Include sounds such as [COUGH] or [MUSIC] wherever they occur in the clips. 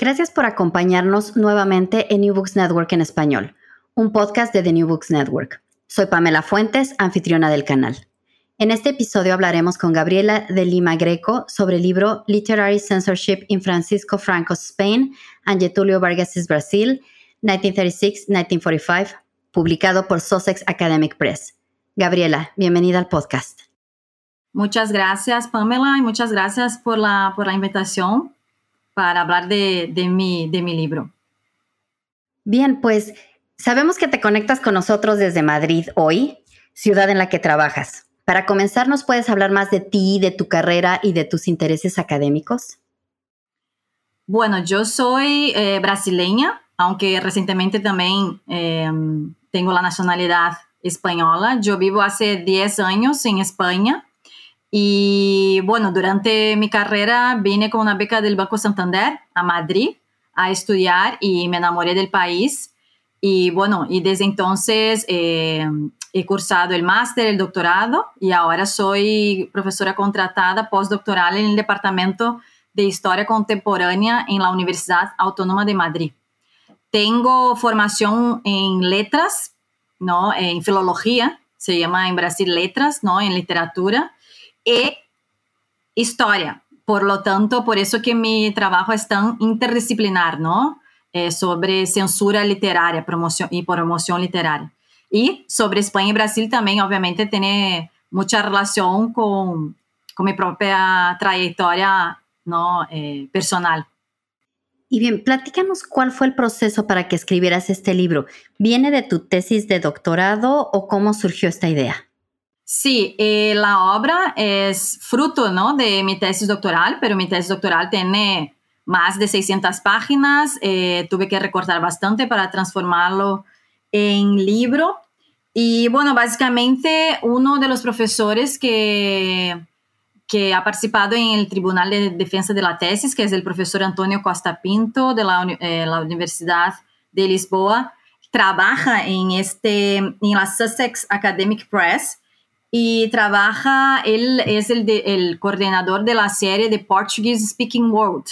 Gracias por acompañarnos nuevamente en New Books Network en español, un podcast de The New Books Network. Soy Pamela Fuentes, anfitriona del canal. En este episodio hablaremos con Gabriela de Lima Greco sobre el libro Literary Censorship in Francisco Franco's Spain and Getulio Vargas's Brasil, 1936-1945, publicado por Sussex Academic Press. Gabriela, bienvenida al podcast. Muchas gracias, Pamela, y muchas gracias por la, por la invitación para hablar de, de, mi, de mi libro. Bien, pues sabemos que te conectas con nosotros desde Madrid hoy, ciudad en la que trabajas. Para comenzar, ¿nos puedes hablar más de ti, de tu carrera y de tus intereses académicos? Bueno, yo soy eh, brasileña, aunque recientemente también eh, tengo la nacionalidad española. Yo vivo hace 10 años en España y bueno, durante mi carrera vine con una beca del Banco Santander a Madrid a estudiar y me enamoré del país. Y bueno, y desde entonces eh, he cursado el máster, el doctorado y ahora soy profesora contratada postdoctoral en el Departamento de Historia Contemporánea en la Universidad Autónoma de Madrid. Tengo formación en letras, ¿no? en filología, se llama en Brasil letras, ¿no? en literatura y historia. Por lo tanto, por eso que mi trabajo es tan interdisciplinar, ¿no? Eh, sobre censura literaria promoción, y promoción literaria. Y sobre España y Brasil también, obviamente, tiene mucha relación con, con mi propia trayectoria ¿no? Eh, personal. Y bien, platícanos cuál fue el proceso para que escribieras este libro. ¿Viene de tu tesis de doctorado o cómo surgió esta idea? Sí, eh, la obra es fruto ¿no? de mi tesis doctoral, pero mi tesis doctoral tiene más de 600 páginas. Eh, tuve que recortar bastante para transformarlo en libro. Y bueno, básicamente uno de los profesores que, que ha participado en el Tribunal de Defensa de la Tesis, que es el profesor Antonio Costa Pinto de la, eh, la Universidad de Lisboa, trabaja en, este, en la Sussex Academic Press y trabaja, él es el, el coordinador de la serie de Portuguese Speaking World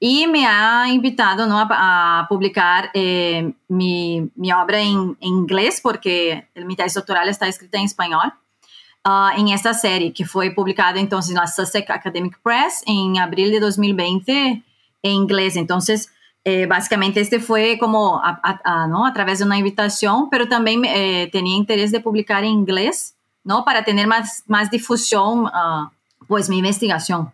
y me ha invitado ¿no? a, publicar eh, mi, mi, obra en, inglés porque mi tesis doctoral está escrita en español uh, en esta serie que fue publicada entonces en la Sussex Academic Press en abril de 2020 en inglés. Entonces, eh, básicamente este fue como a, a, ¿no? a, través de una invitación, pero también eh, tenía interés de publicar en inglés ¿no? Para tener más, más difusión, uh, pues mi investigación.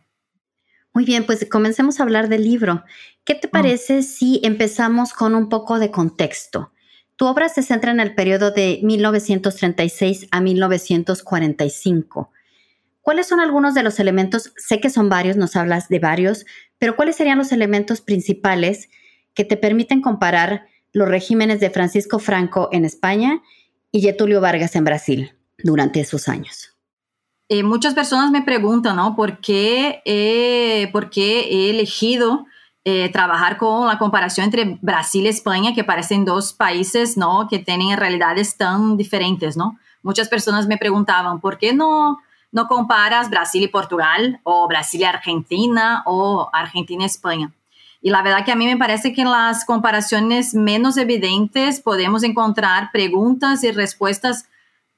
Muy bien, pues comencemos a hablar del libro. ¿Qué te mm. parece si empezamos con un poco de contexto? Tu obra se centra en el periodo de 1936 a 1945. ¿Cuáles son algunos de los elementos? Sé que son varios, nos hablas de varios, pero ¿cuáles serían los elementos principales que te permiten comparar los regímenes de Francisco Franco en España y Getulio Vargas en Brasil? Durante esos años. Eh, muchas personas me preguntan, ¿no? ¿Por qué, ¿Por qué he elegido eh, trabajar con la comparación entre Brasil y España, que parecen dos países, ¿no? Que tienen realidades tan diferentes, ¿no? Muchas personas me preguntaban, ¿por qué no, no comparas Brasil y Portugal o Brasil y Argentina o Argentina y España? Y la verdad que a mí me parece que en las comparaciones menos evidentes podemos encontrar preguntas y respuestas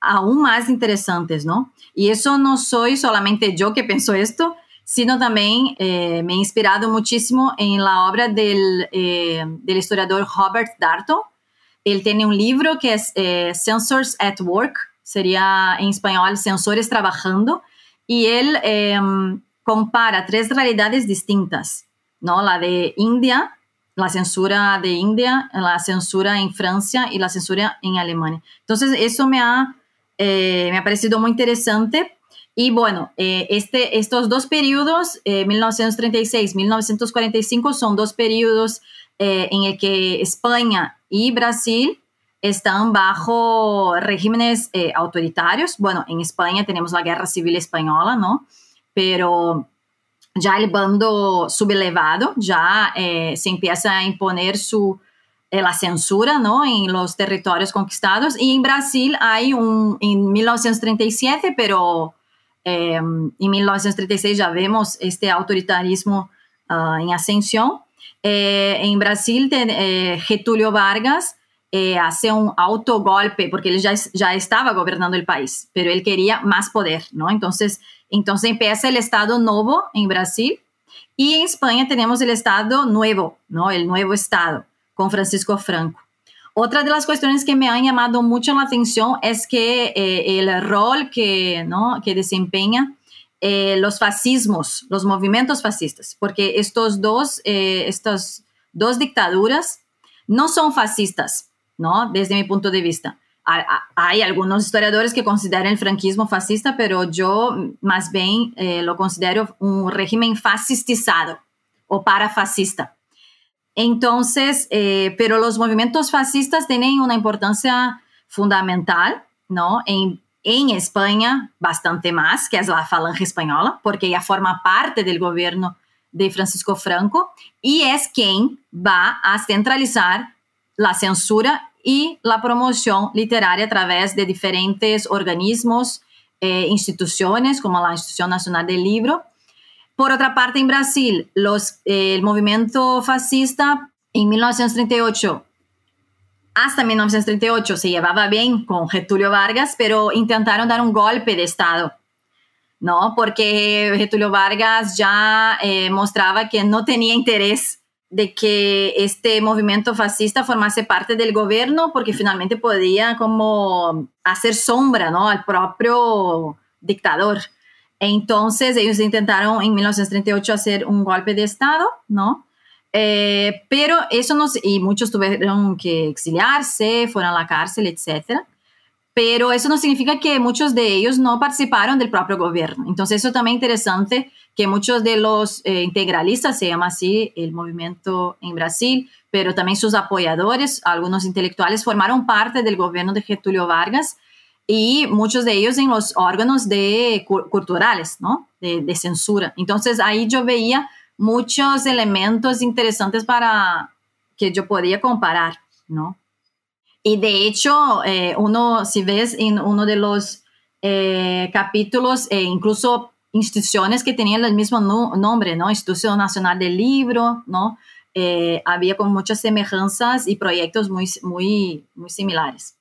aún más interesantes, ¿no? Y eso no soy solamente yo que pienso esto, sino también eh, me he inspirado muchísimo en la obra del, eh, del, historiador Robert Darto. Él tiene un libro que es eh, Sensors at Work, sería en español Sensores Trabajando, y él em, compara tres realidades distintas ¿no? La de India, la censura de India, la censura en Francia y la censura en Alemania. Entonces, eso me ha, eh, me ha parecido muy interesante. Y bueno, eh, este, estos dos periodos, 1936-1945, eh, son dos periodos en el que España y Brasil están bajo regímenes autoritarios. Bueno, en España tenemos la Guerra Civil Española, ¿no? Pero ya el bando sublevado ya eh, se empieza a imponer su, eh, la censura ¿no? en los territorios conquistados. Y en Brasil hay un, en 1937, pero eh, en 1936 ya vemos este autoritarismo uh, en ascensión. en Brasil, Getúlio Vargas hace un autogolpe, porque él ya, ya estaba gobernando el país, pero él quería más poder, ¿no? Entonces, entonces empieza el Estado Nuevo en Brasil y en España tenemos el Estado Nuevo, ¿no? El nuevo Estado con Francisco Franco. Otra de las cuestiones que me han llamado mucho la atención es que eh, el rol que, ¿no? que desempeña eh, los fascismos, los movimientos fascistas, porque estos dos, eh, estas dos dictaduras no son fascistas, ¿no? Desde mi punto de vista hay algunos historiadores que consideran el franquismo fascista, pero yo más bien eh, lo considero un régimen fascistizado o parafascista. Entonces, eh, pero los movimientos fascistas tienen una importancia fundamental, ¿no? En, en España, bastante más, que es la Falange Española, porque ella forma parte del gobierno de Francisco Franco y es quien va a centralizar la censura y la promoción literaria a través de diferentes organismos, eh, instituciones como la Institución Nacional del Libro. Por otra parte, en Brasil, los, eh, el movimiento fascista en 1938 hasta 1938 se llevaba bien con Getúlio Vargas, pero intentaron dar un golpe de Estado, ¿no? Porque Getúlio Vargas ya eh, mostraba que no tenía interés de que este movimiento fascista formase parte del gobierno porque finalmente podía como hacer sombra ¿no? al propio dictador. Entonces ellos intentaron en 1938 hacer un golpe de Estado, ¿no? Eh, pero eso no, y muchos tuvieron que exiliarse, fueron a la cárcel, etcétera pero eso no significa que muchos de ellos no participaron del propio gobierno. Entonces, eso también es interesante que muchos de los eh, integralistas, se llama así el movimiento en Brasil, pero también sus apoyadores, algunos intelectuales, formaron parte del gobierno de Getúlio Vargas y muchos de ellos en los órganos de, culturales, ¿no? De, censura. Entonces, ahí yo veía muchos elementos interesantes para que yo podía comparar, ¿no? Y de hecho, eh, uno, si ves en uno de los eh, capítulos, eh, incluso instituciones que tenían el mismo nombre, ¿no? Institución Nacional del Libro, ¿no? había con muchas semejanzas y proyectos muy, muy, muy similares.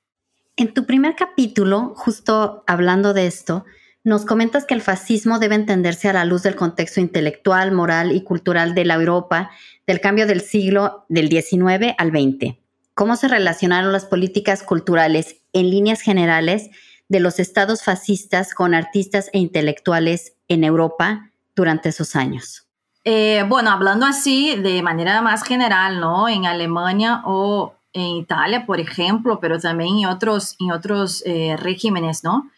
En tu primer capítulo, justo hablando de esto, nos comentas que el fascismo debe entenderse a la luz del contexto intelectual, moral y cultural de la Europa del cambio del siglo del XIX al XX cómo se relacionaron las políticas culturales en líneas generales de los estados fascistas con artistas e intelectuales en Europa durante esos años. Eh, bueno, hablando así de manera más general, ¿no? En Alemania o en Italia, por ejemplo, pero también en otros, en otros eh, regímenes, ¿no?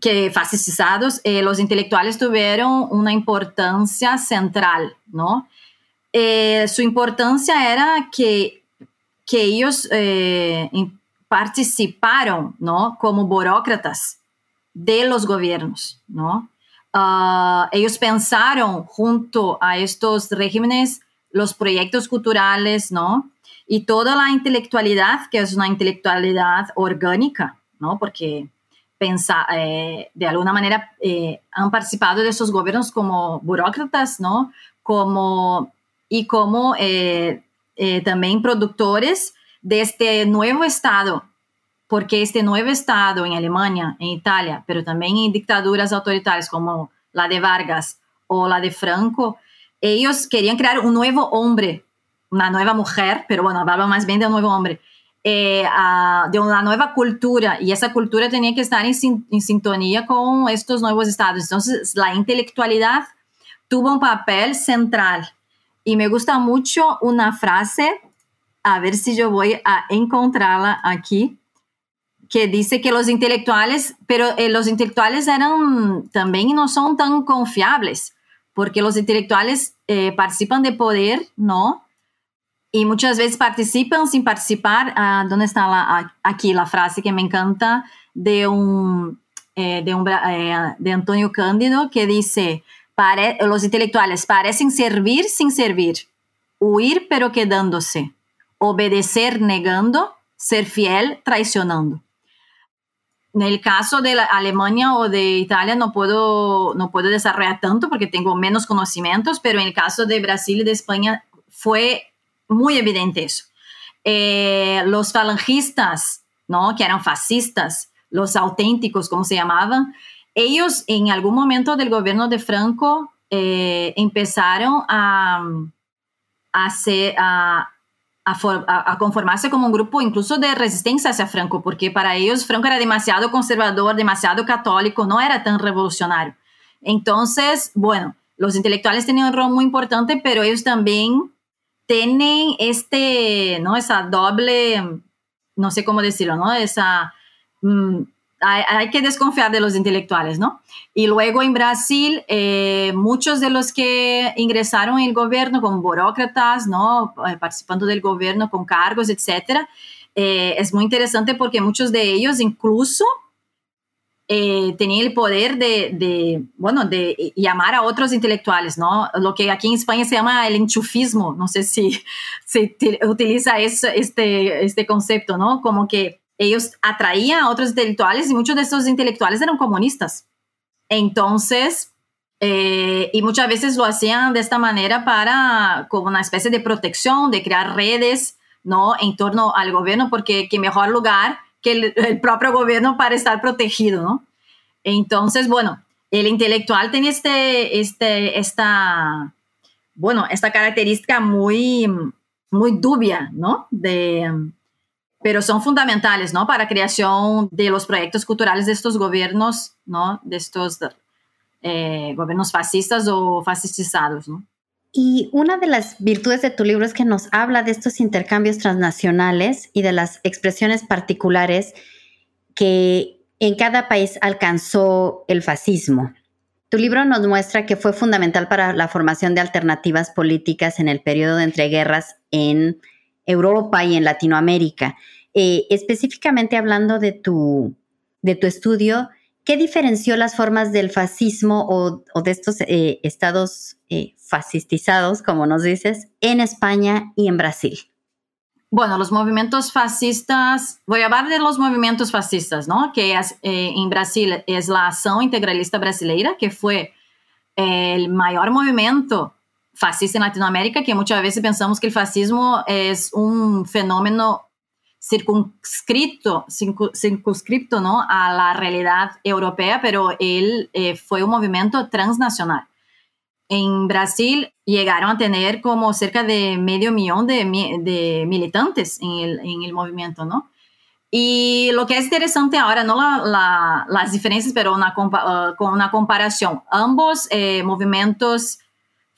Que fascistizados, eh, los intelectuales tuvieron una importancia central, ¿no? su importancia era que que ellos eh, participaron, ¿no? Como burócratas de los gobiernos, ¿no? Ah, ellos pensaron junto a estos regímenes los proyectos culturales, ¿no? Y toda la intelectualidad, que es una intelectualidad orgánica, ¿no? Porque pensa, eh, de alguna manera eh, han participado de esos gobiernos como burócratas, ¿no? Como, y como eh, también productores de este nuevo Estado, porque este nuevo Estado en Alemania, en Italia, pero también en dictaduras autoritarias como la de Vargas o la de Franco, ellos querían crear un nuevo hombre, una nueva mujer, pero bueno, hablaba más bien de un nuevo hombre, eh, de una nueva cultura, y esa cultura tenía que estar en, sintonía con estos nuevos estados. Entonces, la intelectualidad tuvo un papel central. Y me gusta mucho una frase, a ver si yo voy a encontrarla aquí, que dice que los intelectuales, pero eh, los intelectuales eran también no son tan confiables, porque los intelectuales eh, participan de poder, ¿no? Y muchas veces participan sin participar. Ah, ¿Dónde está la, aquí la frase que me encanta de un, eh, de, un de Antonio Cándido que dice, los intelectuales parecen servir sin servir, huir pero quedándose, obedecer negando, ser fiel traicionando. El caso de Alemania o de Italia no puedo, no puedo desarrollar tanto porque tengo menos conocimientos, pero en el caso de Brasil y de España fue muy evidente eso. Eh, los falangistas, ¿no? que eran fascistas, los auténticos, como se llamaban, ellos en algún momento del gobierno de Franco eh, empezaron a, a, a, a, conformarse como un grupo incluso de resistencia hacia Franco, porque para ellos Franco era demasiado conservador, demasiado católico, no era tan revolucionario. Entonces, bueno, los intelectuales tenían un rol muy importante, pero ellos también tienen este, ¿no? Esa doble, no sé cómo decirlo, ¿no? Esa... Mm, hay, que desconfiar de los intelectuales, ¿no? Y luego en Brasil, eh, muchos de los que ingresaron en el gobierno como burócratas, ¿no? Eh, participando del gobierno con cargos, etcétera, eh, es muy interesante porque muchos de ellos incluso tenían el poder de, de, bueno, de llamar a otros intelectuales, ¿no? Lo que aquí en España se llama el enchufismo, no sé si [LAUGHS] se utiliza este, este concepto, ¿no? Como que ellos atraían a otros intelectuales y muchos de esos intelectuales eran comunistas. Entonces, eh, y muchas veces lo hacían de esta manera para, como una especie de protección, de crear redes, ¿no? En torno al gobierno, porque qué mejor lugar que el, propio gobierno para estar protegido, ¿no? Entonces, bueno, el intelectual tiene este, este, esta, bueno, esta característica muy, muy dubia, ¿no? De, pero son fundamentales, ¿no? Para la creación de los proyectos culturales de estos gobiernos, ¿no? De estos eh, gobiernos fascistas o fascistizados, ¿no? Y una de las virtudes de tu libro es que nos habla de estos intercambios transnacionales y de las expresiones particulares que en cada país alcanzó el fascismo. Tu libro nos muestra que fue fundamental para la formación de alternativas políticas en el periodo de entreguerras en Europa y en Latinoamérica. Eh, específicamente hablando de tu, de tu estudio, ¿qué diferenció las formas del fascismo o, de estos eh, estados eh, fascistizados, como nos dices, en España y en Brasil? Bueno, los movimientos fascistas, voy a hablar de los movimientos fascistas, ¿no? Que es, en Brasil es la Acción Integralista Brasileira, que fue el mayor movimiento fascista en Latinoamérica, que muchas veces pensamos que el fascismo es un fenómeno circunscrito, circunscripto ¿no? a la realidad europea, pero él eh, fue un movimiento transnacional. En Brasil llegaron a tener como cerca de medio millón de, de militantes en el, en el, movimiento, ¿no? Y lo que es interesante ahora, no la, las diferencias, pero una, uh, con una comparación, ambos eh, movimientos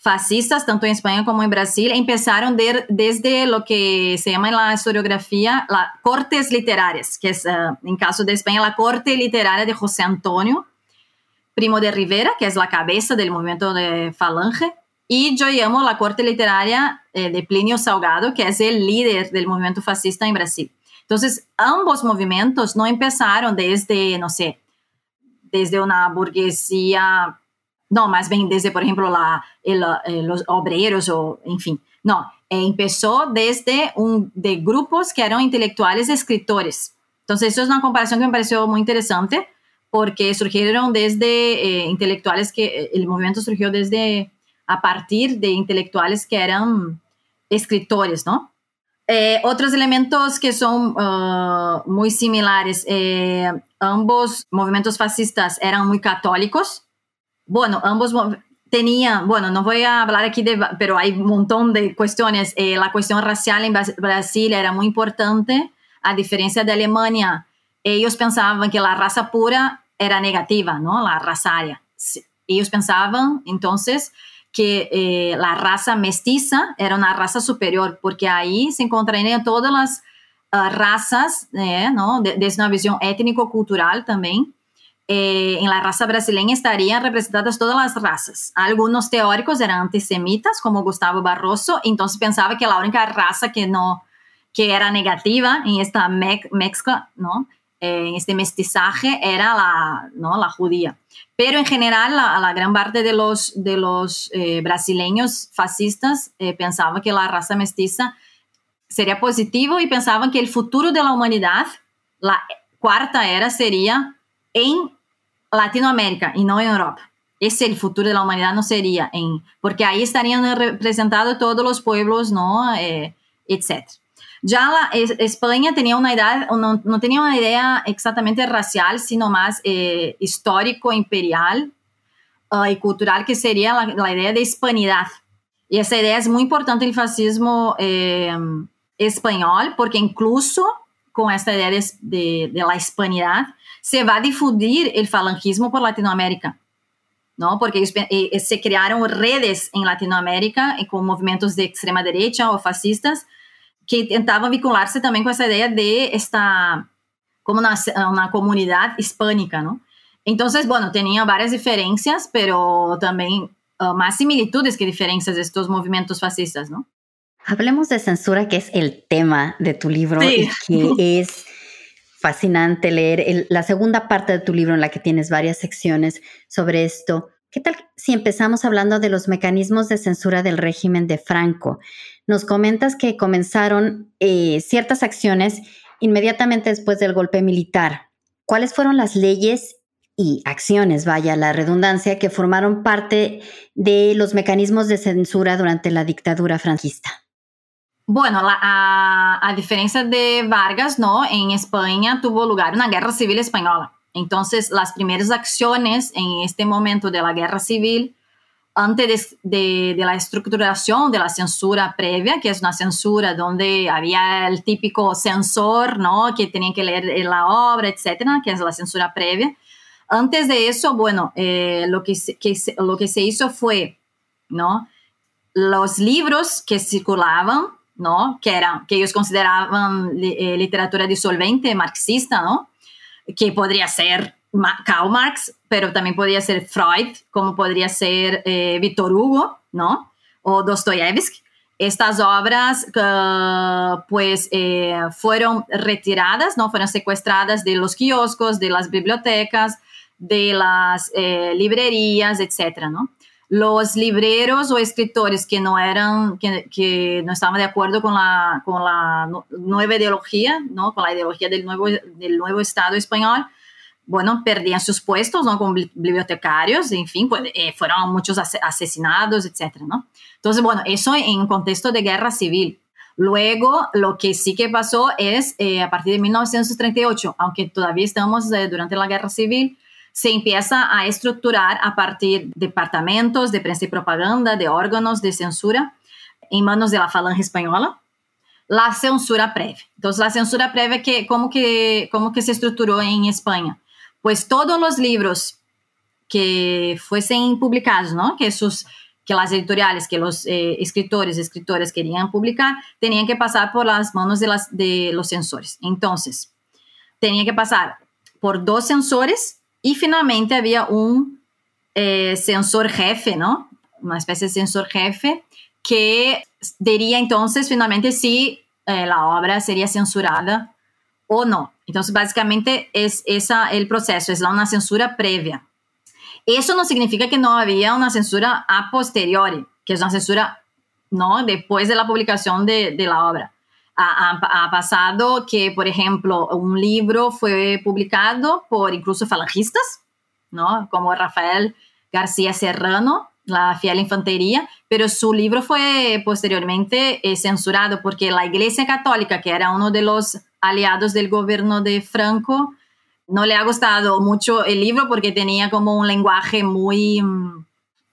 fascistas, tanto en España como en Brasil, empezaron desde lo que se llama en la historiografía las cortes literarias, que eh, en caso de España, la corte literaria de José Antonio, Primo de Rivera, que es la cabeza del movimiento de Falange, y yo llamo la corte literaria eh, de Plinio Salgado, que es el líder del movimiento fascista en Brasil. Entonces, ambos movimientos no empezaron desde, no sé, desde una burguesía no, más bien desde, por ejemplo, eh, los obreros o, en fin, No, empezó desde un de grupos que eran intelectuales escritores. Entonces, eso es una comparación que me pareció muy interesante porque surgieron desde eh, intelectuales que eh, el movimiento surgió desde a partir de intelectuales que eran escritores, ¿no? Eh, otros elementos que son uh, muy similares, ambos movimientos fascistas eran muy católicos. Bueno, ambos tenían, bueno, no voy a hablar aquí de, pero hay un montón de cuestiones. la cuestión racial en Brasil era muy importante, a diferencia de Alemania. Ellos pensaban que la raza pura era negativa, ¿no? La raza aria. Ellos pensaban entonces que eh, la raza mestiza era una raza superior, porque ahí se encontrarían todas las uh, razas, eh, ¿no? desde una visión étnico-cultural también. Eh, en la raza brasileña estarían representadas todas las razas. Algunos teóricos eran antisemitas, como Gustavo Barroso, entonces pensaba que la única raza que no que era negativa en esta mezcla, ¿no? en este mestizaje era la, ¿no? la judía. Pero en general, la, gran parte de los, de los eh, brasileños fascistas eh, pensaban que la raza mestiza sería positivo y pensaban que el futuro de la humanidad, la cuarta era, sería en Latinoamérica y no en Europa. Ese el futuro de la humanidad no sería en, porque ahí estarían representados todos los pueblos, ¿no? Eh, etcétera. Ya España tenía una idea, no, no, tenía una idea exactamente racial, sino más eh, histórico, imperial uh, y cultural, que sería la, idea de hispanidad. Y esa idea es muy importante en el fascismo eh, español, porque incluso con esta idea de, de, de, la hispanidad, se va a difundir el falangismo por Latinoamérica. ¿no? Porque eh, se crearon redes en Latinoamérica con movimientos de extrema derecha o fascistas que tentavam vincular-se também com essa ideia de esta como uma, uma comunidade hispânica, não? Então, bueno, tinha várias diferenças, pero também uh, más similitudes que diferencias de estos movimientos fascistas, ¿no? Hablemos de censura, que es el tema de tu libro sí. que [LAUGHS] es fascinante leer la segunda parte de tu libro en la que tienes varias secciones sobre esto. ¿Qué tal si empezamos hablando de los mecanismos de censura del régimen de Franco? Nos comentas que comenzaron eh, ciertas acciones inmediatamente después del golpe militar. ¿Cuáles fueron las leyes y acciones, vaya la redundancia, que formaron parte de los mecanismos de censura durante la dictadura franquista? Bueno, a, diferencia de Vargas, ¿no? En España tuvo lugar una guerra civil española. Entonces, las primeras acciones en este momento de la guerra civil antes de, la estructuración de la censura previa, que es una censura donde había el típico censor, ¿no? Que tenía que leer la obra, etcétera, que es la censura previa. Antes de eso, bueno, eh, lo, que lo que se hizo fue, ¿no? Los libros que circulaban, ¿no? Que, eran, que ellos consideraban eh, literatura disolvente, marxista, ¿no? Que podría ser Karl Marx, pero también podría ser Freud, como podría ser eh, Hugo, ¿no? O Dostoyevsky. Estas obras uh, pues eh, fueron retiradas, ¿no? Fueron secuestradas de los kioscos, de las bibliotecas, de las eh, librerías, etcétera, ¿no? Los libreros o escritores que no eran, que, que, no estaban de acuerdo con la, con la nueva ideología, ¿no? Con la ideología del nuevo, del nuevo Estado español, bueno, perdían sus puestos, ¿no? Como bibliotecarios, en fin, pues, eh, fueron muchos asesinados, etcétera, ¿no? Entonces, bueno, eso en contexto de guerra civil. Luego, lo que sí que pasó es, eh, a partir de 1938, aunque todavía estamos eh, durante la guerra civil, se empieza a estructurar a partir de departamentos de prensa y propaganda, de órganos de censura, en manos de la falange española, la censura previa. Entonces, la censura previa, que, ¿cómo, que, ¿cómo que se estructuró en España? pues todos los libros que fuesen publicados, ¿no? Que sus que las editoriales, que los eh, escritores, escritoras querían publicar, tenían que pasar por las manos de, las, de los censores. Entonces, tenía que pasar por dos censores y finalmente había un eh, censor jefe, ¿no? Una especie de censor jefe que diría entonces finalmente si eh, la obra sería censurada o no. Entonces, básicamente es esa el proceso, es una censura previa. Eso no significa que no había una censura a posteriori, que es una censura ¿no? Después de la publicación de, de la obra. Ha, pasado que, por ejemplo, un libro fue publicado por incluso falangistas, ¿no? Como Rafael García Serrano, La fiel infantería, pero su libro fue posteriormente eh, censurado porque la Iglesia Católica, que era uno de los aliados del gobierno de Franco, no le ha gustado mucho el libro porque tenía como un lenguaje muy,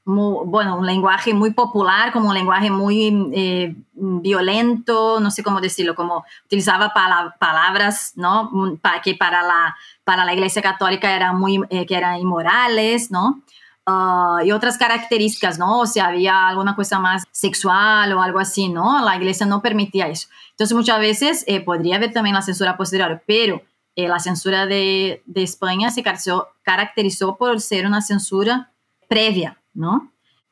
muy bueno, un lenguaje muy popular, como un lenguaje muy eh, violento, no sé cómo decirlo, como utilizaba pala palabras, ¿no? Pa que para la, para la Iglesia Católica eran muy, eh, que eran inmorales, ¿no? Uh, y otras características, ¿no? O sea, había alguna cosa más sexual o algo así, ¿no? La iglesia no permitía eso. Entonces, muchas veces eh, podría haber también la censura posterior, pero eh, la censura de, de, España se caracterizó por ser una censura previa, ¿no?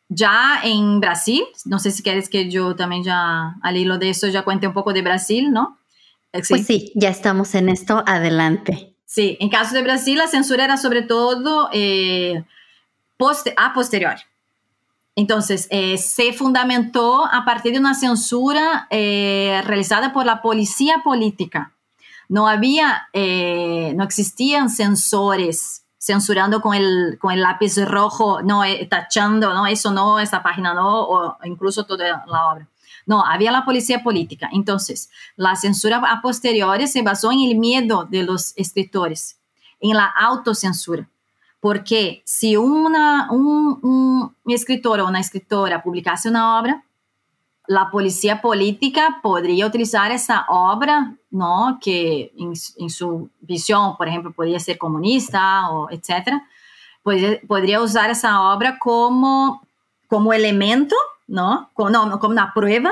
Ya en Brasil, no sé si quieres que yo también ya al hilo de eso ya cuente un poco de Brasil, ¿no? Sí. Pues sí, ya estamos en esto, adelante. Sí, en caso de Brasil la censura era sobre todo... Eh, poste a posteriori. Entonces, eh, se fundamentó a partir de una censura eh, realizada por la policía política. No había, eh, no existían censores censurando con el, con el lápiz rojo, no, eh, tachando, no, eso no, esa página no, o incluso toda la obra. No, había la policía política. Entonces, la censura a posteriori se basó en el miedo de los escritores, en la autocensura. Porque si una, un, un escritor o una escritora publicase una obra, la policía política podría utilizar esa obra, ¿no? que en, su visión, por ejemplo, podría ser comunista o etcétera, podría, usar esa obra como, como elemento, ¿no? Como, no, como una prueba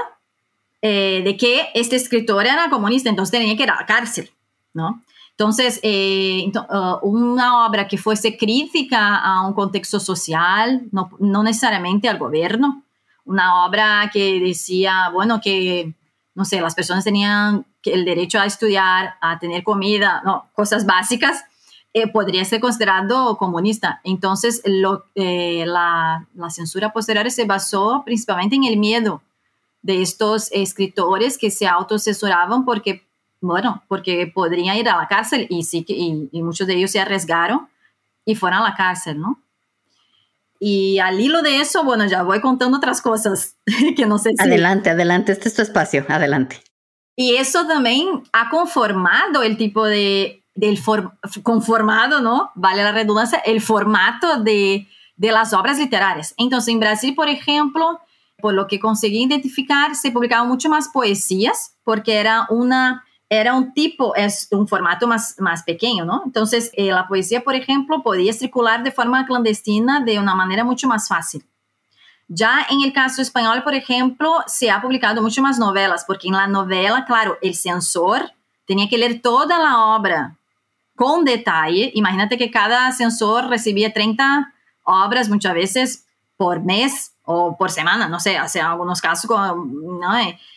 eh, de que este escritor era comunista, entonces tenía que ir a la cárcel, ¿no? Entonces, eh, uh, una obra que fuese crítica a un contexto social, no, necesariamente al gobierno, una obra que decía, bueno, que, no sé, las personas tenían el derecho a estudiar, a tener comida, no, cosas básicas, eh, podría ser considerado comunista. Entonces, lo, eh, la, la censura posterior se basó principalmente en el miedo de estos escritores que se autocensuraban porque bueno, porque podrían ir a la cárcel y sí y, y muchos de ellos se arriesgaron y fueron a la cárcel, ¿no? Y al hilo de eso, bueno, ya voy contando otras cosas [LAUGHS] que no sé si... Adelante, adelante, este es tu espacio, adelante. Y eso también ha conformado el tipo de, del for, conformado, ¿no? Vale la redundancia, el formato de, de las obras literarias. Entonces, en Brasil, por ejemplo, por lo que conseguí identificar, se publicaban mucho más poesías, porque era una era un tipo, es un formato más, más pequeño, ¿no? Entonces, eh, la poesía, por ejemplo, podía circular de forma clandestina de una manera mucho más fácil. Ya en el caso español, por ejemplo, se ha publicado mucho más novelas, porque en la novela, claro, el censor tenía que leer toda la obra con detalle. Imagínate que cada censor recibía 30 obras muchas veces por mes o por semana, no sé, hace algunos casos, ¿no?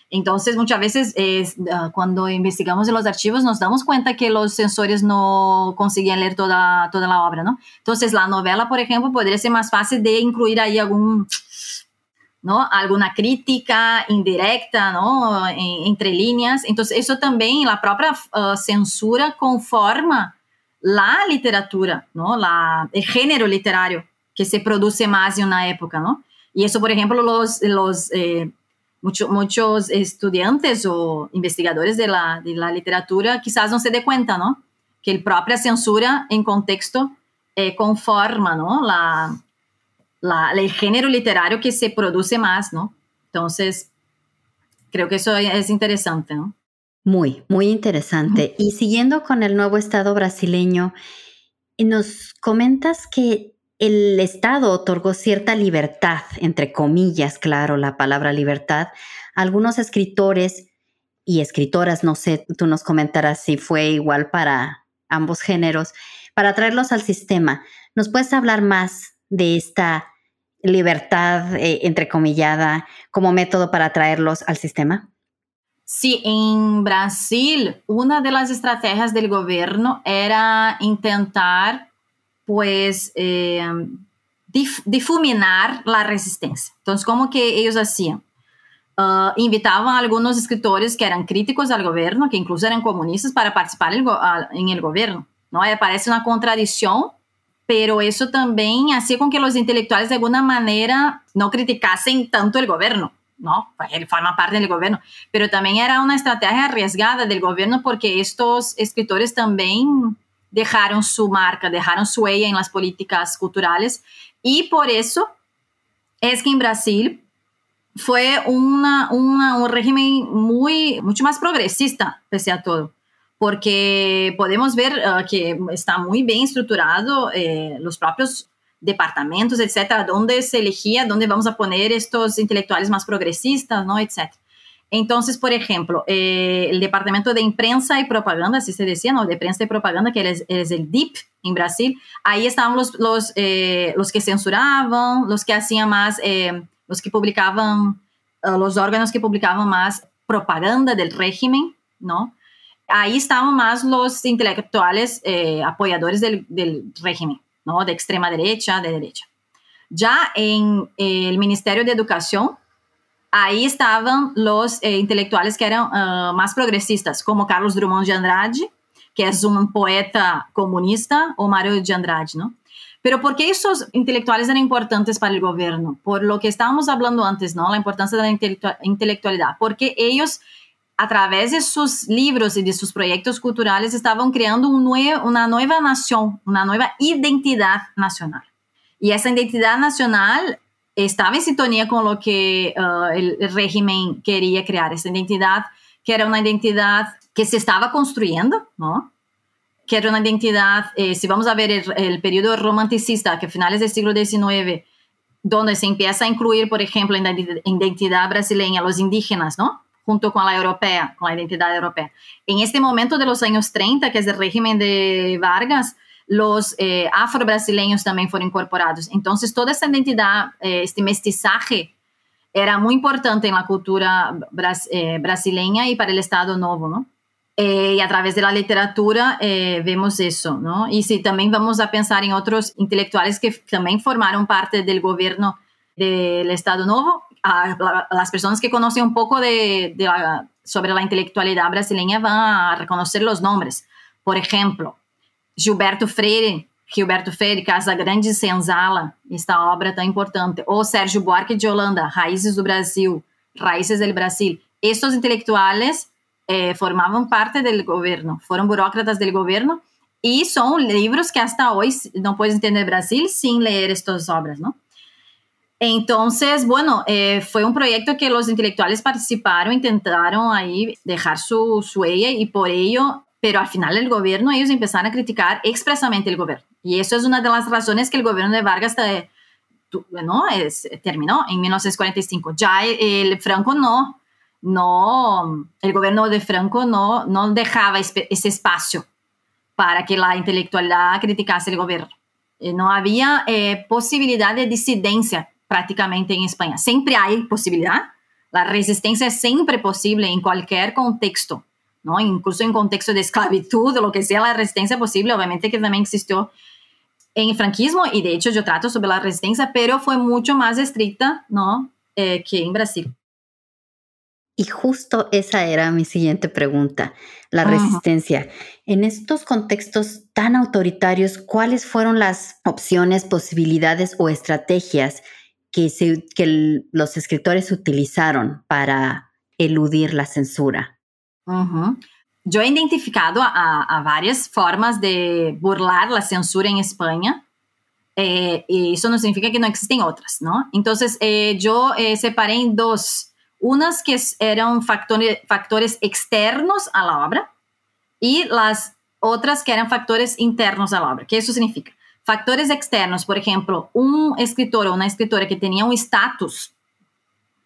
Entonces, muchas veces es, uh, cuando investigamos en los archivos nos damos cuenta que los sensores no conseguían leer toda, toda la obra, ¿no? Entonces, la novela, por ejemplo, podría ser más fácil de incluir ahí algún, ¿no? Alguna crítica indirecta, ¿no? En, entre líneas. Entonces, eso también, la propia uh, censura conforma la literatura, ¿no? La, el género literario que se produce más en una época, ¿no? Y eso, por ejemplo, los, los eh, mucho, muchos estudiantes o investigadores de la, de la, literatura quizás no se dé cuenta, ¿no? Que la propia censura en contexto eh, conforma, ¿no? La, la, el género literario que se produce más, ¿no? Entonces, creo que eso es interesante, ¿no? Muy, muy interesante. Y siguiendo con el nuevo Estado brasileño, nos comentas que el Estado otorgó cierta libertad, entre comillas, claro, la palabra libertad, a algunos escritores y escritoras, no sé, tú nos comentarás si fue igual para ambos géneros, para traerlos al sistema. ¿Nos puedes hablar más de esta libertad, eh, entrecomillada, como método para traerlos al sistema? Sí, en Brasil, una de las estrategias del gobierno era intentar pues eh, difuminar la resistencia. Entonces, ¿cómo que ellos hacían? uh, invitaban a algunos escritores que eran críticos al gobierno, que incluso eran comunistas, para participar en el gobierno. ¿no? Parece una contradicción, pero eso también hacía con que los intelectuales de alguna manera no criticasen tanto el gobierno. ¿no? Porque él forma parte del gobierno, pero también era una estrategia arriesgada del gobierno porque estos escritores también dejaron su marca, dejaron su huella en las políticas culturales y por eso es que en Brasil fue una, un régimen muy, mucho más progresista, pese a todo, porque podemos ver uh, que está muy bien estructurado eh, los propios departamentos, etcétera, dónde se elegía, dónde vamos a poner estos intelectuales más progresistas, ¿no? etcétera. Entonces, por ejemplo, eh, el Departamento de Imprensa y Propaganda, así se decía, ¿no? De Prensa y Propaganda, que es, el DIP en Brasil, ahí estaban los, los, eh, los que censuraban, los que hacían más los que publicaban, eh, los órganos que publicaban más propaganda del régimen, ¿no? Ahí estaban más los intelectuales eh, apoyadores del, régimen, ¿no? De extrema derecha, de derecha. Ya en el Ministerio de Educación, ahí estaban los eh, que eran más progresistas, como Carlos Drummond de Andrade, que es un poeta comunista, o Mario de Andrade, ¿no? Pero ¿por qué esos intelectuales eran importantes para el gobierno? Por lo que estábamos hablando antes, ¿no? La importancia de la intelectualidad. Porque ellos, a través de sus libros y de sus proyectos culturales, estaban creando un una nueva nación, una nueva identidad nacional. Y esa identidad nacional estaba en sintonía con lo que uh, el, el régimen quería crear, esa identidad que era una identidad que se estaba construyendo, ¿no? que era una identidad, eh, si vamos a ver el, periodo romanticista, que a finales del siglo XIX, donde se empieza a incluir, por ejemplo, en la identidad brasileña los indígenas, ¿no? Junto con la europea, con la identidad europea. En este momento de los años 30, que es el régimen de Vargas, los eh, afro-brasileños también fueron incorporados. Entonces, toda esta identidad, eh, este mestizaje, era muy importante en la cultura brasileña y para el Estado Nuevo, ¿no? Eh, y a través de la literatura eh, vemos eso, ¿no? Y si también vamos a pensar en otros intelectuales que también formaron parte del gobierno del Estado Nuevo, a, las personas que conocen un poco de, sobre la intelectualidad brasileña van a reconocer los nombres. Por ejemplo, Gilberto Freire, Gilberto Freire, Casa Grande e Senzala, esta obra tan importante, o Sérgio Buarque de Holanda, Raíces do Brasil, Raíces del Brasil. Estos intelectuales eh, formaban parte del gobierno, fueron burócratas del gobierno y son libros que hasta hoy no puedes entender Brasil sin leer estas obras, ¿no? Entonces, bueno, eh, fue un proyecto que los intelectuales participaron, intentaron ahí dejar su, huella y por ello, pero al final el gobierno, ellos empezaron a criticar expresamente el gobierno. Y eso es una de las razones que el gobierno de Vargas bueno, es, terminó en 1945. Ya el Franco no, no, el gobierno de Franco no, no dejaba ese espacio para que la intelectualidad criticase el gobierno. Eh, no había eh, posibilidad de disidencia prácticamente en España. Siempre hay posibilidad. La resistencia es siempre posible en cualquier contexto, ¿no? incluso en contexto de esclavitud, lo que sea la resistencia posible, obviamente que también existió en el franquismo y de hecho yo trato sobre la resistencia, pero fue mucho más estricta ¿no? Eh, que en Brasil. Y justo esa era mi siguiente pregunta, la resistencia. En estos contextos tan autoritarios, ¿cuáles fueron las opciones, posibilidades o estrategias que, que los escritores utilizaron para eludir la censura? Yo he identificado a, varias formas de burlar la censura en España. Eh, y eso no significa que no existen otras, ¿no? Entonces, eh, yo eh, dos unas que eran factores, factores externos a la obra y las otras que eran factores internos a la obra. ¿Qué eso significa? Factores externos, por ejemplo, un escritor o una escritora que tenía un estatus,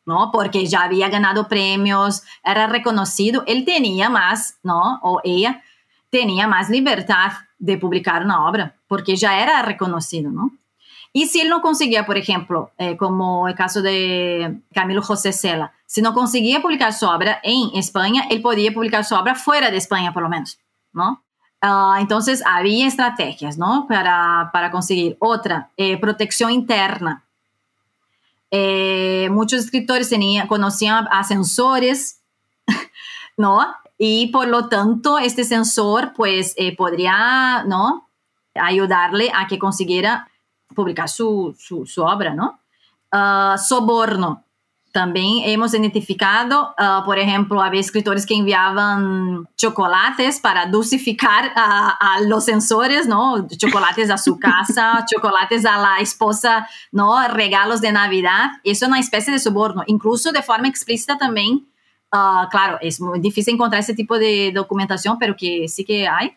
¿no? Porque ya había ganado premios, era reconocido, él tenía más, ¿no? O ella tenía más libertad de publicar una obra, porque ya era reconocido, ¿no? Y si él no conseguía, por ejemplo, eh, como el caso de Camilo José Cela, si no conseguía publicar su obra en España, él podía publicar su obra fuera de España, por lo menos, ¿no? Ah, entonces, había estrategias, ¿no? Para, para conseguir. Otra, eh, protección interna. Eh, muchos escritores tenían, conocían ascensores, [LAUGHS] ¿no? Y por lo tanto, este sensor, pues, eh, podría, ¿no? Ayudarle a que consiguiera publicar su, su, obra, ¿no? Ah, soborno. También hemos identificado, uh, por ejemplo, había escritores que enviaban chocolates para dulcificar a, a, los sensores, ¿no? Chocolates a su [LAUGHS] casa, chocolates a la esposa, ¿no? Regalos de Navidad. Eso es una especie de soborno. Incluso de forma explícita también, uh, claro, es muy difícil encontrar ese tipo de documentación, pero que sí que hay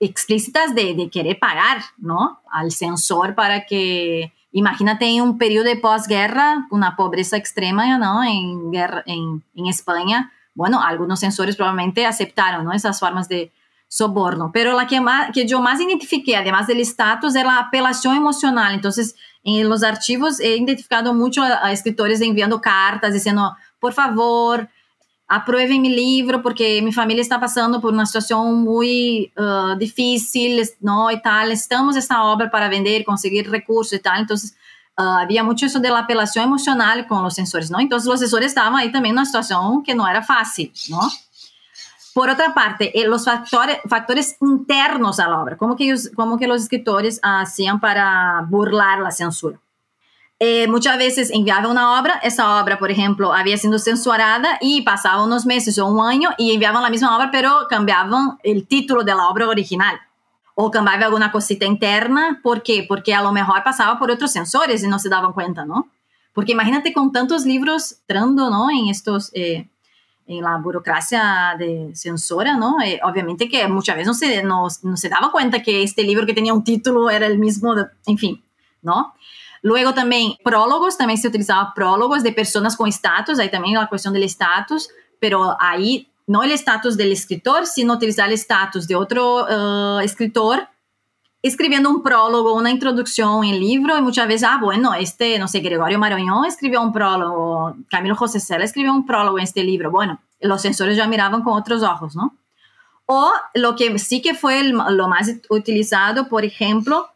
explícitas de, de querer pagar, ¿no? Al sensor para que Imagínate en un periodo de posguerra, una pobreza extrema ¿no? en, guerra, en, en, España. Bueno, algunos censores probablemente aceptaron ¿no? esas formas de soborno, pero la que, más, que yo más identifiqué, además del estatus, es la apelación emocional. Entonces, en los archivos he identificado mucho a, a escritores enviando cartas diciendo, por favor, aprueben mi libro porque mi familia está pasando por una situación muy uh, difícil, ¿no? Y tal, estamos esta obra para vender, conseguir recursos y tal. Entonces, uh, había mucho eso de la apelación emocional con los sensores, ¿no? Entonces, los sensores estaban ahí también en una situación que no era fácil, ¿no? Por otra parte, eh, los factores, factores internos a la obra, ¿cómo que, ellos, cómo que los escritores hacían para burlar la censura? Eh, muchas veces enviaba una obra, esa obra, por ejemplo, había sido censurada y pasaba unos meses o un año y enviaban la misma obra, pero cambiaban el título de la obra original. O cambiaba alguna cosita interna. ¿Por qué? Porque a lo mejor pasaba por otros censores y no se daban cuenta, ¿no? Porque imagínate con tantos libros entrando, ¿no? En estos... Eh, en la burocracia de censora, ¿no? Eh, obviamente que muchas veces no se, no se daba cuenta que este libro que tenía un título era el mismo, de, en fin, ¿no? Luego también prólogos, también se utilizaba prólogos de personas con estatus, ahí también la cuestión del estatus, pero ahí no el estatus del escritor, sino utilizar el estatus de otro uh, escritor escribiendo un prólogo, una introducción en libro y muchas veces, ah, bueno, este, no sé, Gregorio Marañón escribió un prólogo, Camilo José Cela escribió un prólogo en este libro. Bueno, los censores ya miraban con otros ojos, ¿no? O lo que sí que fue el, lo más utilizado, por ejemplo,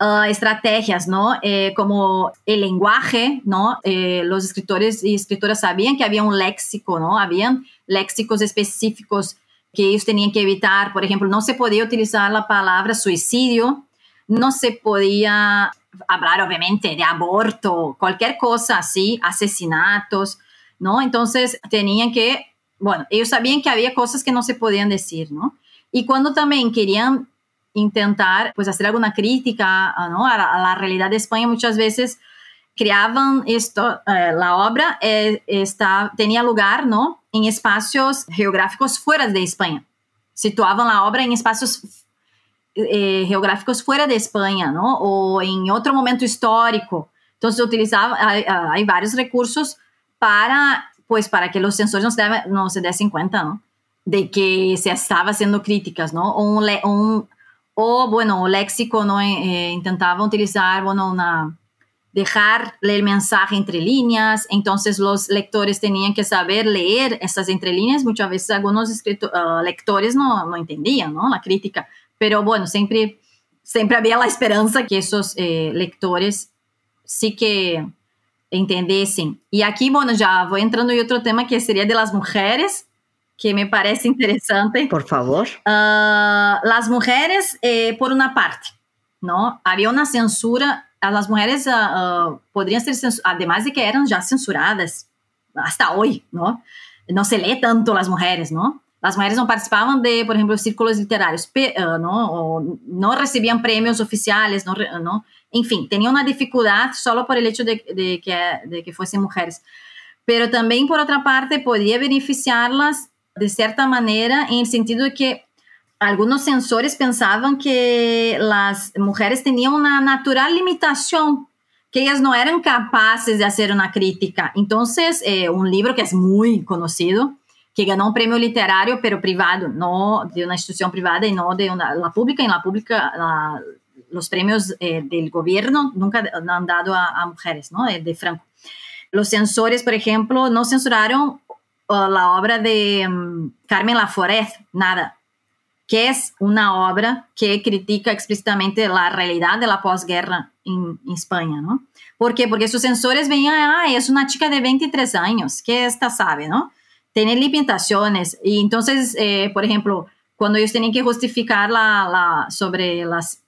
uh, estrategias, ¿no? Eh, como el lenguaje, ¿no? Eh, los escritores y escritoras sabían que había un léxico, ¿no? Habían léxicos específicos que ellos tenían que evitar. Por ejemplo, no se podía utilizar la palabra suicidio, no se podía hablar, obviamente, de aborto, cualquier cosa así, asesinatos, ¿no? Entonces tenían que, bueno, ellos sabían que había cosas que no se podían decir, ¿no? Y cuando también querían intentar pues hacer alguna crítica ¿no? a, la, realidad de España muchas veces creaban esto, eh, la obra eh, está, tenía lugar ¿no? en espacios geográficos fuera de España. Situaban la obra en espacios eh, geográficos fuera de España, ¿no? O en otro momento histórico. Entonces utilizaba, hay, hay varios recursos para, pues, para que los sensores no se, no se desen cuenta, ¿no? De que se estaba haciendo críticas, ¿no? O un, un o, bueno, léxico, ¿no? Eh, utilizar, bueno, una, dejar el mensaje entre líneas, entonces los lectores tenían que saber leer esas entre líneas, muchas veces algunos uh, lectores no, no, entendían, crítica, pero bueno, siempre, siempre había la que esos eh, lectores sí que entendiesen. Y aquí, bueno, ya voy entrando en otro tema que sería de las mujeres, que me parece interesante. Por favor. Uh, las mujeres, eh, por una parte, ¿no? Había una censura, a las mujeres uh, uh, podrían ser censuradas, además de que eran ya censuradas hasta hoy, ¿no? No se lee tanto las mujeres, ¿no? Las mujeres no participaban de, por ejemplo, círculos literarios, ¿no? O no recibían premios oficiales, ¿no? ¿no? En fin, tenían una dificultad solo por el hecho de, de, que, de que fuesen mujeres. Pero también, por otra parte, podía beneficiarlas de cierta manera, en el sentido de que algunos censores pensaban que las mujeres tenían una natural limitación, que ellas no eran capaces de hacer una crítica. Entonces, eh, un libro que es muy conocido, que ganó un premio literario, pero privado, no de una institución privada y no de una, la pública. En la pública, la, los premios eh, del gobierno nunca han dado a, mujeres, ¿no? De Franco. Los censores, por ejemplo, no censuraron la obra de um, Carmen Laforet, Nada, que es una obra que critica explícitamente la realidad de la posguerra en, España, ¿no? ¿Por qué? Porque sus sensores veían, ah, es una chica de 23 años, que esta sabe, ¿no? Tiene limitaciones. Y entonces, eh, por ejemplo, cuando ellos tenían que justificar la, la, sobre las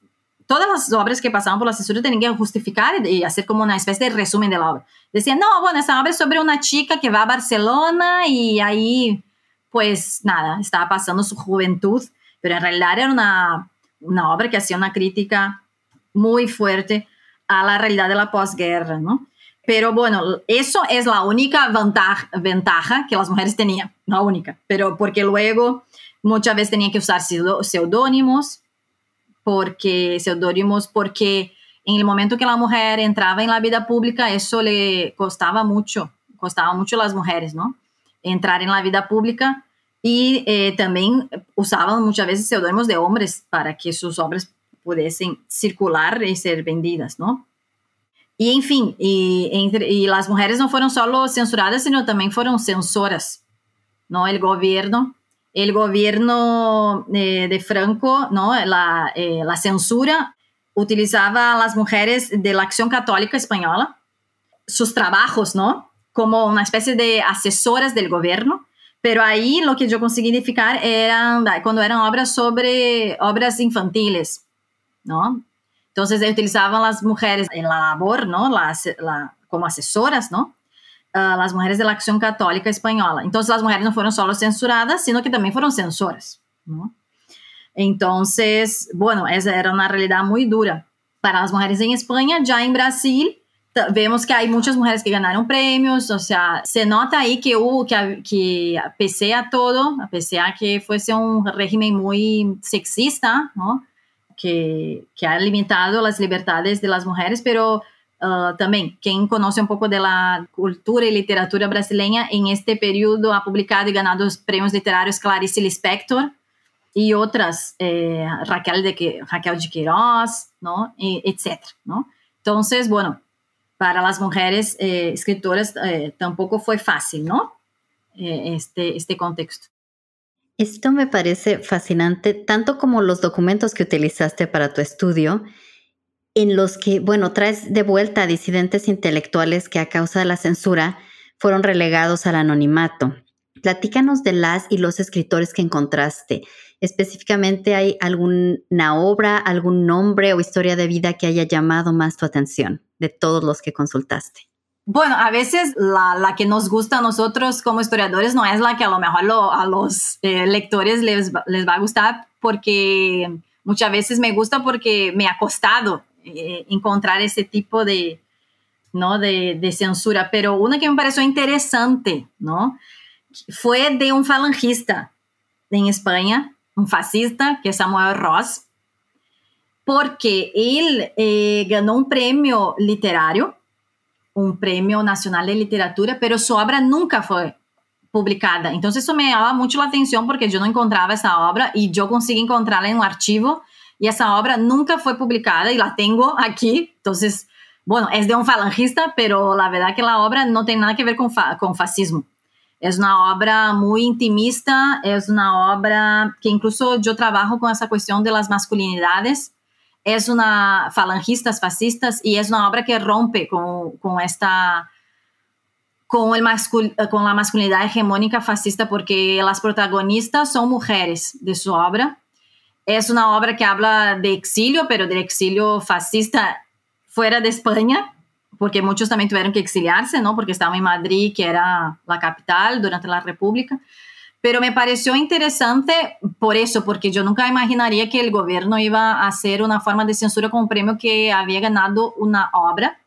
todas las obras que pasaban por la censura tenían que justificar y hacer como una especie de resumen de la obra. Decían, no, bueno, esta obra es sobre una chica que va a Barcelona y ahí, pues nada, estaba pasando su juventud, pero en realidad era una, una obra que hacía una crítica muy fuerte a la realidad de la posguerra, ¿no? Pero bueno, eso es la única ventaja, ventaja que las mujeres tenían, la única, pero porque luego muchas veces tenían que usar seudónimos, porque seudónimos, porque en el momento que la mujer entraba en la vida pública, eso le costaba mucho, costaba mucho a las mujeres, ¿no? Entrar en la vida pública y eh, también usaban muchas veces seudónimos de hombres para que sus obras pudiesen circular y ser vendidas, ¿no? Y en fin, y, y las mujeres no fueron solo censuradas, sino también fueron censoras, ¿no? El gobierno el gobierno eh, de Franco, ¿no? La, eh, la, censura utilizaba a las mujeres de la Acción Católica Española, sus trabajos, ¿no? Como una especie de asesoras del gobierno. Pero ahí lo que yo conseguí identificar eran cuando eran obras sobre obras infantiles, ¿no? Entonces utilizaban las mujeres en la labor, ¿no? la, como asesoras, ¿no? Uh, las mujeres de la Acción Católica Española. Entonces las mujeres no fueron solo censuradas, sino que también fueron censoras. ¿no? Entonces, bueno, era una realidad muy dura para las mujeres en España. Ya en Brasil vemos que hay muchas mujeres que ganaron premios, o sea, se nota ahí que hubo, que, que pese a todo, a pesar a que fuese un régimen muy sexista. Que, que ha limitado las libertades de las mujeres, pero Uh, também, quem conhece um pouco da cultura e literatura brasileira, em este período ha publicado e ganado os prêmios literários Clarice Lispector e outras, eh, Raquel, de, Raquel de Queiroz, ¿no? E, etc. ¿no? Então, bueno, para as mulheres eh, escritoras eh, tampoco foi fácil, ¿no? Eh, este, este contexto. Esto me parece fascinante, tanto como los documentos que utilizaste para tu estudio, en los que, bueno, traes de vuelta a disidentes intelectuales que a causa de la censura fueron relegados al anonimato. Platícanos de las y los escritores que encontraste. Específicamente, ¿hay alguna obra, algún nombre o historia de vida que haya llamado más tu atención de todos los que consultaste? Bueno, a veces la, que nos gusta a nosotros como historiadores no es la que a lo mejor a los eh, lectores les, les va a gustar porque muchas veces me gusta porque me ha costado eh, encontrar ese tipo de, ¿no? De, de, censura, pero una que me pareció interesante, ¿no? Fue de un falangista en España, un fascista, que es Samuel Ross, porque él eh, ganó un premio literario, un premio nacional de literatura, pero su obra nunca fue publicada. Entonces eso me llamaba mucho la atención porque yo no encontraba esa obra y yo conseguí encontrarla en un archivo y esa obra nunca fue publicada y la tengo aquí. Entonces, bueno, es de un falangista, pero la verdad que la obra no tiene nada que ver con, con fascismo. Es una obra muy intimista, es una obra que incluso yo trabajo con esa cuestión de las masculinidades. Es una falangistas fascistas y es una obra que rompe con, con esta con, el con la masculinidad hegemónica fascista porque las protagonistas son mujeres de su obra es una obra que habla de exilio, pero del exilio fascista fuera de España, porque muchos también tuvieron que exiliarse, ¿no? Porque estaban en Madrid, que era la capital durante la República. Pero me pareció interesante por eso, porque yo nunca imaginaría que el gobierno iba a hacer una forma de censura con un premio que había ganado una obra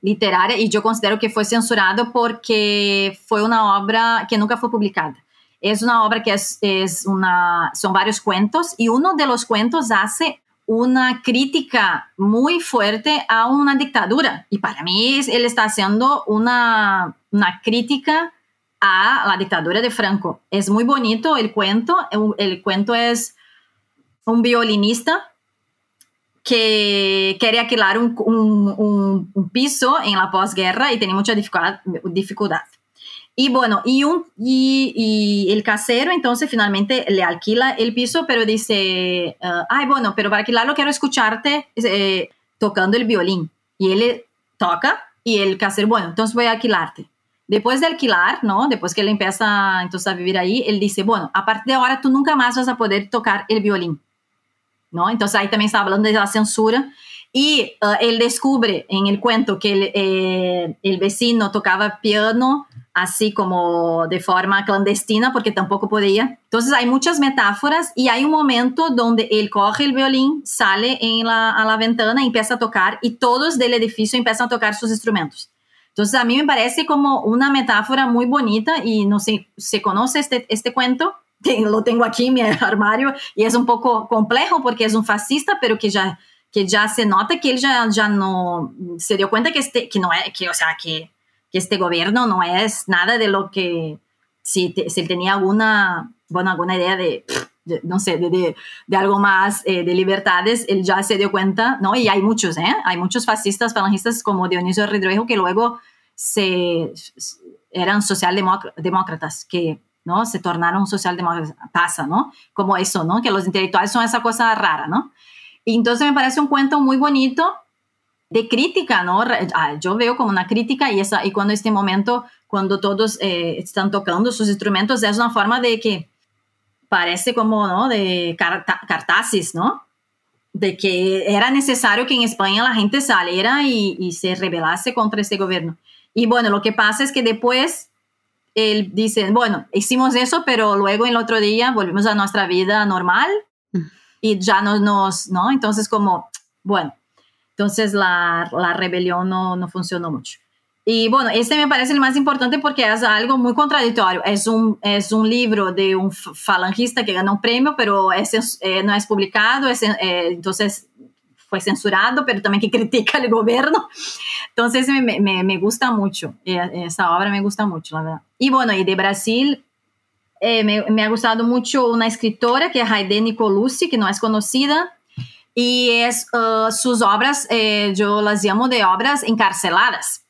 literaria y yo considero que fue censurado porque fue una obra que nunca fue publicada. Es una obra que es, es una, son varios cuentos y uno de los cuentos hace una crítica muy fuerte a una dictadura. Y para mí él está haciendo una, una crítica a la dictadura de Franco. Es muy bonito el cuento. El, cuento es un violinista que quiere alquilar un, un, un piso en la posguerra y tiene mucha dificultad. Y bueno, y, un, y, el casero entonces finalmente le alquila el piso, pero dice, uh, ay, bueno, pero para alquilarlo quiero escucharte eh, tocando el violín. Y él toca y el casero, bueno, entonces voy a alquilarte. Después de alquilar, ¿no? Después que él empieza entonces a vivir ahí, él dice, bueno, a partir de ahora tú nunca más vas a poder tocar el violín, ¿no? Entonces ahí también está hablando de la censura y uh, él descubre en el cuento que el, eh, el, vecino tocaba piano así como de forma clandestina porque tampoco podía. Entonces hay muchas metáforas y hay un momento donde él coge el violín, sale en la, a la ventana empieza a tocar y todos del edificio empiezan a tocar sus instrumentos. Entonces a mí me parece como una metáfora muy bonita y no sé, ¿se conoce este, este cuento? [LAUGHS] Lo tengo aquí en mi armario y es un poco complejo porque es un fascista, pero que ya, que ya se nota que él ya, ya no se dio cuenta que, este, que no es, que, o sea, que, que este gobierno no es nada de lo que si, si él tenía alguna, bueno, alguna idea de no sé, de, de, algo más eh, de libertades, él ya se dio cuenta, ¿no? Y hay muchos, ¿eh? Hay muchos fascistas, falangistas como Dionisio Ridruejo que luego se, eran socialdemócratas, que, ¿no? Se tornaron socialdemócratas, pasa, ¿no? Como eso, ¿no? Que los intelectuales son esa cosa rara, ¿no? Y entonces me parece un cuento muy bonito de crítica, ¿no? Ah, yo veo como una crítica y, esa, y cuando este momento, cuando todos eh, están tocando sus instrumentos, es una forma de que parece como, ¿no? De cartazis, ¿no? De que era necesario que en España la gente saliera y, se rebelase contra este gobierno. Y bueno, lo que pasa es que después él dice, bueno, hicimos eso, pero luego el otro día volvimos a nuestra vida normal mm. y ya no nos, ¿no? Entonces como, bueno, entonces la, la rebelión no, no funcionó mucho. Y bueno, este me parece el más importante porque es algo muy contradictorio. Es un, es un libro de un falangista que ganó un premio, pero es, eh, no es publicado, es, eh, entonces fue censurado, pero también que [LAUGHS] critica el gobierno. Entonces me, me, gusta mucho, eh, esa obra me gusta mucho, la verdad. Y bueno, y de Brasil me, me, ha gustado mucho una escritora que es Haide Nicolucci, que no es conocida, y es uh, obras, yo las llamo de obras encarceladas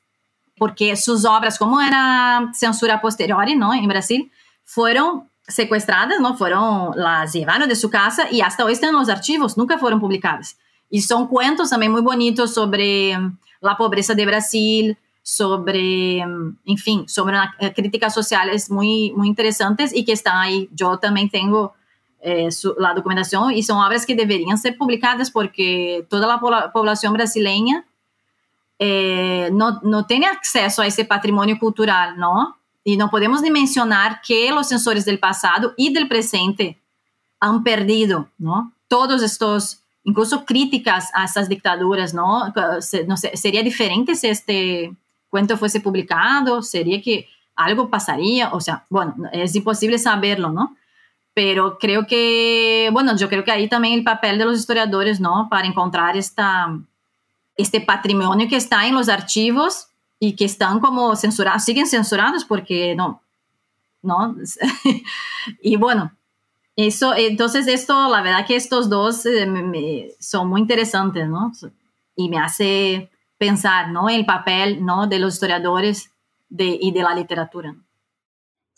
porque sus obras, como era censura posterior. En Brasil, fueron secuestradas, ¿no? Fueron, las llevaron de su casa y hasta hoy están en los archivos, nunca fueron publicadas. Y son cuentos también muy bonitos sobre mm, la pobreza de Brasil, sobre, mm, en fin, sobre eh, críticas sociales muy, muy interesantes y que están ahí. Yo también tengo eh, la documentación y son obras que deberían ser publicadas porque toda la población brasileña eh, no, no tiene acceso a ese patrimonio cultural, ¿no? Y no podemos ni mencionar que los censores del pasado y del presente han perdido, ¿no? Todos estos, incluso críticas a estas dictaduras, ¿no? no sé, sería diferente si este cuento fuese publicado, sería que algo pasaría, o sea, bueno, es imposible saberlo, ¿no? Pero creo que, bueno, yo creo que ahí también el papel de los historiadores, ¿no? Para encontrar esta, este patrimonio que está en los archivos y que están como censurados, siguen censurados porque no, ¿no? [LAUGHS] y bueno, eso, entonces esto, la verdad que estos dos eh, son muy interesantes, ¿no? Y me hace pensar, ¿no? El papel, ¿no? De los historiadores de, y de la literatura.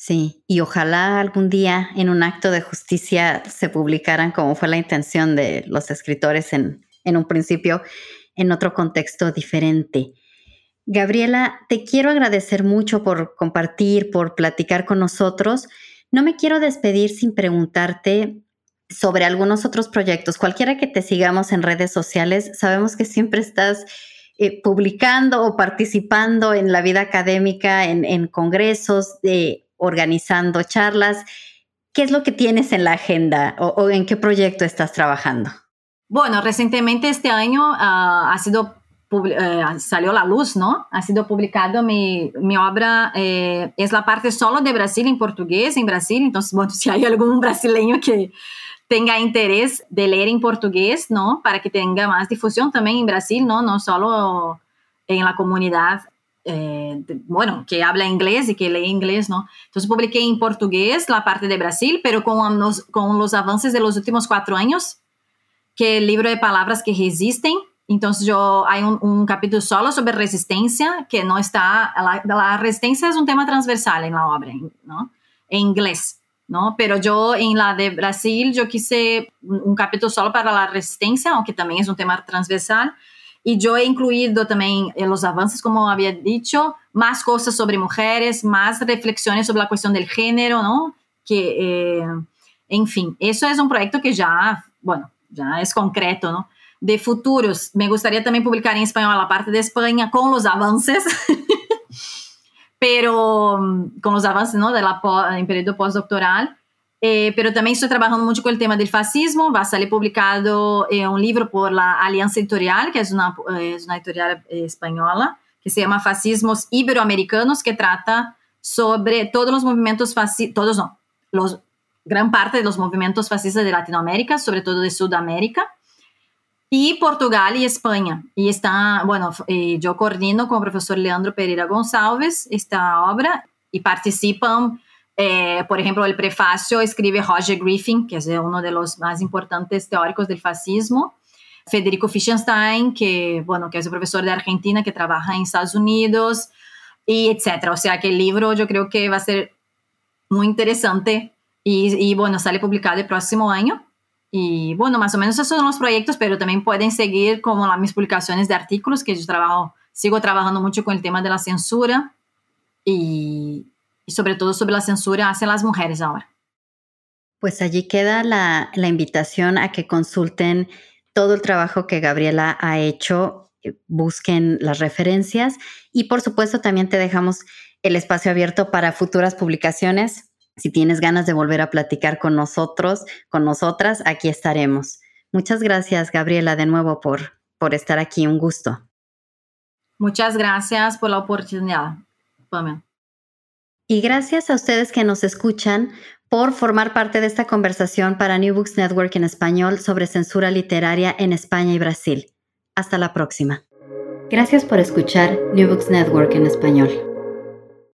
Sí, y ojalá algún día en un acto de justicia se publicaran como fue la intención de los escritores en, en un principio en otro contexto diferente. Gabriela, te quiero agradecer mucho por compartir, por platicar con nosotros. No me quiero despedir sin preguntarte sobre algunos otros proyectos. Cualquiera que te sigamos en redes sociales, sabemos que siempre estás eh, publicando o participando en la vida académica, en, congresos, organizando charlas. ¿Qué es lo que tienes en la agenda o en qué proyecto estás trabajando? Bueno, recientemente este año uh, ha sido uh, salió la luz, ¿no? Ha sido publicado mi, mi obra, eh, es la parte solo de Brasil en portugués en Brasil, entonces, bueno, [LAUGHS] si hay algún brasileño que tenga interés de leer en portugués, ¿no? Para que tenga más difusión también en Brasil, ¿no? No solo en la comunidad, eh, bueno, que habla inglés y que lee inglés, ¿no? Entonces publiqué en portugués la parte de Brasil, pero con los, con los avances de los últimos cuatro años, que el libro de palabras que resisten. Entonces yo hay un, un, capítulo solo sobre resistencia que no está, la, la, resistencia es un tema transversal en la obra, ¿no? En inglés, ¿no? Pero yo en la de Brasil yo quise un, un capítulo solo para la resistencia, aunque también es un tema transversal. Y yo he incluido también en los avances, como había dicho, más cosas sobre mujeres, más reflexiones sobre la cuestión del género, ¿no? Que, eh, en fin, eso es un proyecto que ya, bueno, ya es concreto, ¿no? De futuros, me gustaría también publicar en español la parte de España con los avances, [LAUGHS] pero mm, con los avances, ¿no? De la, en periodo postdoctoral. Eh, pero también estoy trabajando mucho con el tema del fascismo. Va a salir publicado eh, un libro por la Alianza Editorial, que es una, eh, es una editorial española, que se llama Fascismos Iberoamericanos, que trata sobre todos los movimientos fascistas, todos no, los, gran parte de los movimientos fascistas de Latinoamérica, sobre todo de Sudamérica, y Portugal y España. Y está, bueno, yo coordino con el profesor Leandro Pereira Gonçalves esta obra y participan eh, por ejemplo, el prefacio escribe Roger Griffin, que es uno de los más importantes teóricos del fascismo. Federico Fischenstein, que, bueno, que es un profesor de Argentina que trabaja en Estados Unidos, y etcétera. O sea que el libro yo creo que va a ser muy interesante y, y, bueno, sale publicado el próximo año. Y bueno, más o menos esos son los proyectos, pero también pueden seguir como mis publicaciones de artículos, que yo trabajo, sigo trabajando mucho con el tema de la censura y, y sobre todo sobre la censura hacia las mujeres ahora. Pues allí queda la, la invitación a que consulten todo el trabajo que Gabriela ha hecho, eh, busquen las referencias y por supuesto también te dejamos el espacio abierto para futuras publicaciones. Si tienes ganas de volver a platicar con nosotros, con nosotras, aquí estaremos. Muchas gracias, Gabriela, de nuevo por, por estar aquí. Un gusto. Muchas gracias por la oportunidad. Y gracias a ustedes que nos escuchan por formar parte de esta conversación para New Books Network en español sobre censura literaria en España y Brasil. Hasta la próxima. Gracias por escuchar New Books Network en español.